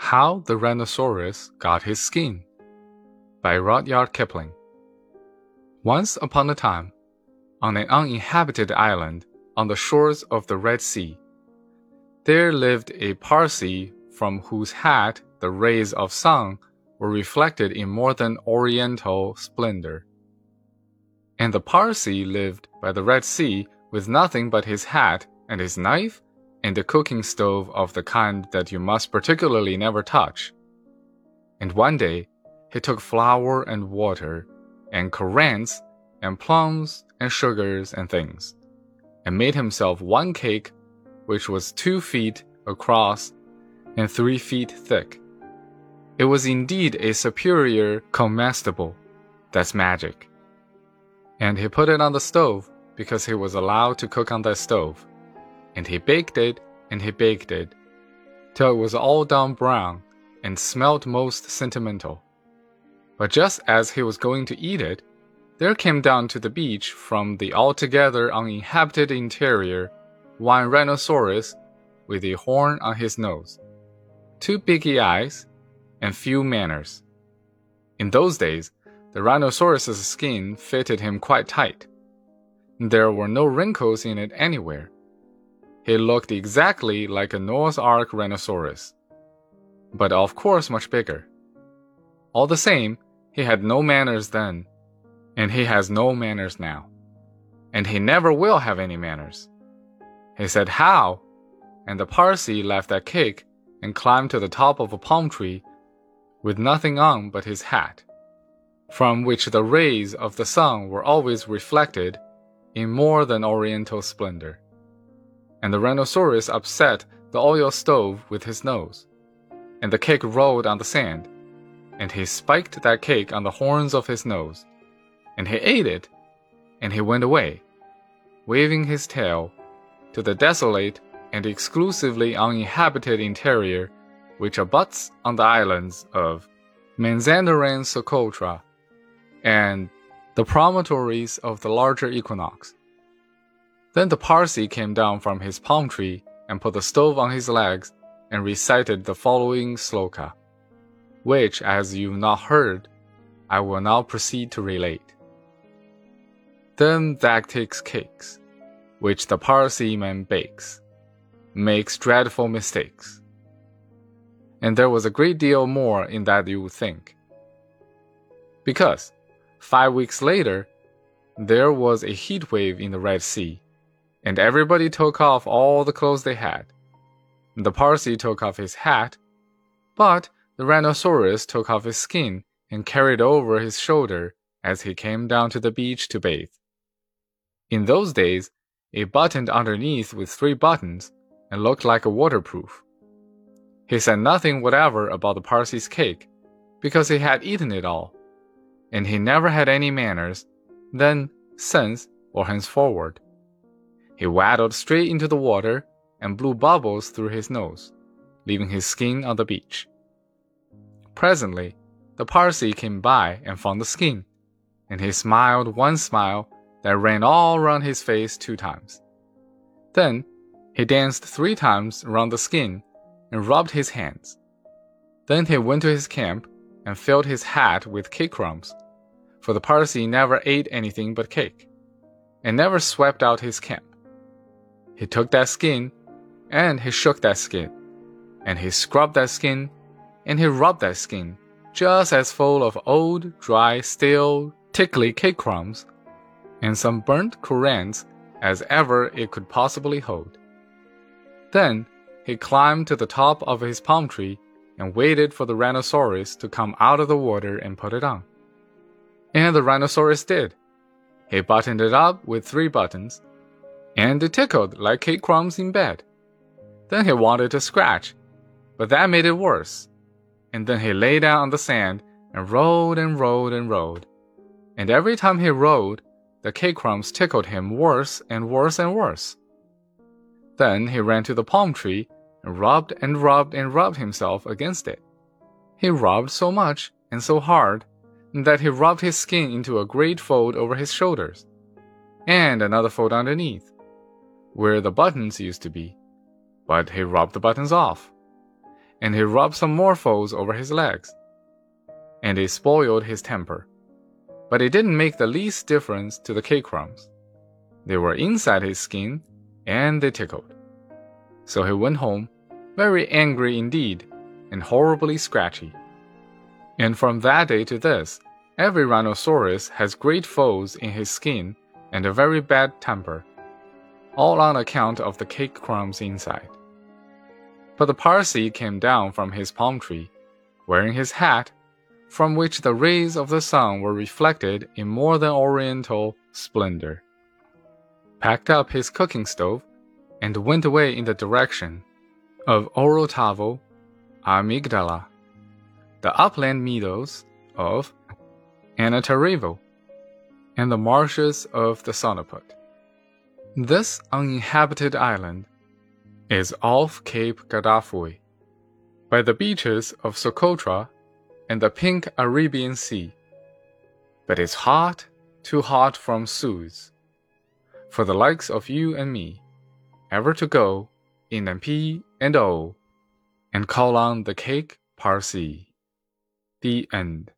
How the Rhinoceros Got His Skin by Rudyard Kipling. Once upon a time, on an uninhabited island on the shores of the Red Sea, there lived a Parsee from whose hat the rays of sun were reflected in more than oriental splendor. And the Parsee lived by the Red Sea with nothing but his hat and his knife and a cooking stove of the kind that you must particularly never touch. And one day, he took flour and water, and currants, and plums, and sugars, and things, and made himself one cake which was two feet across and three feet thick. It was indeed a superior comestible. That's magic. And he put it on the stove because he was allowed to cook on that stove and he baked it and he baked it till it was all done brown and smelt most sentimental. But just as he was going to eat it, there came down to the beach from the altogether uninhabited interior one rhinoceros with a horn on his nose, two biggy eyes, and few manners. In those days, the rhinoceros's skin fitted him quite tight. There were no wrinkles in it anywhere he looked exactly like a Noah's Ark rhinoceros, but of course much bigger. All the same, he had no manners then, and he has no manners now. And he never will have any manners. He said, How? And the Parsee left that cake and climbed to the top of a palm tree with nothing on but his hat, from which the rays of the sun were always reflected in more than oriental splendor and the rhinoceros upset the oil stove with his nose, and the cake rolled on the sand, and he spiked that cake on the horns of his nose, and he ate it, and he went away, waving his tail, to the desolate and exclusively uninhabited interior which abuts on the islands of Mazanderan Socotra and the promontories of the larger equinox. Then the Parsee came down from his palm tree and put the stove on his legs and recited the following sloka, which, as you've not heard, I will now proceed to relate. Then that takes cakes, which the Parsee man bakes, makes dreadful mistakes. And there was a great deal more in that you would think. Because, five weeks later, there was a heat wave in the Red Sea and everybody took off all the clothes they had. The Parsee took off his hat, but the rhinoceros took off his skin and carried over his shoulder as he came down to the beach to bathe. In those days, it buttoned underneath with three buttons and looked like a waterproof. He said nothing whatever about the Parsee's cake because he had eaten it all, and he never had any manners then, since, or henceforward. He waddled straight into the water and blew bubbles through his nose, leaving his skin on the beach. Presently, the Parsee came by and found the skin, and he smiled one smile that ran all round his face two times. Then he danced three times round the skin and rubbed his hands. Then he went to his camp and filled his hat with cake crumbs, for the Parsee never ate anything but cake, and never swept out his camp. He took that skin, and he shook that skin, and he scrubbed that skin, and he rubbed that skin, just as full of old, dry, stale, tickly cake crumbs, and some burnt currants as ever it could possibly hold. Then he climbed to the top of his palm tree and waited for the rhinoceros to come out of the water and put it on. And the rhinoceros did. He buttoned it up with three buttons, and it tickled like cake crumbs in bed. Then he wanted to scratch, but that made it worse. And then he lay down on the sand and rolled and rolled and rolled. And every time he rolled, the cake crumbs tickled him worse and worse and worse. Then he ran to the palm tree and rubbed and rubbed and rubbed himself against it. He rubbed so much and so hard that he rubbed his skin into a great fold over his shoulders, and another fold underneath where the buttons used to be, but he rubbed the buttons off. and he rubbed some more folds over his legs. And it spoiled his temper. But it didn't make the least difference to the cake crumbs. They were inside his skin, and they tickled. So he went home, very angry indeed, and horribly scratchy. And from that day to this, every rhinoceros has great folds in his skin and a very bad temper, all on account of the cake crumbs inside. But the Parsee came down from his palm tree, wearing his hat, from which the rays of the sun were reflected in more than oriental splendor, packed up his cooking stove, and went away in the direction of Orotavo, Amygdala, the upland meadows of Anantarivo, and the marshes of the Sonaput. This uninhabited island is off Cape Gardafui, by the beaches of Socotra and the pink Arabian Sea. But it's hot, too hot from Suez, for the likes of you and me, ever to go in an P and O, and call on the cake Parsee. The end.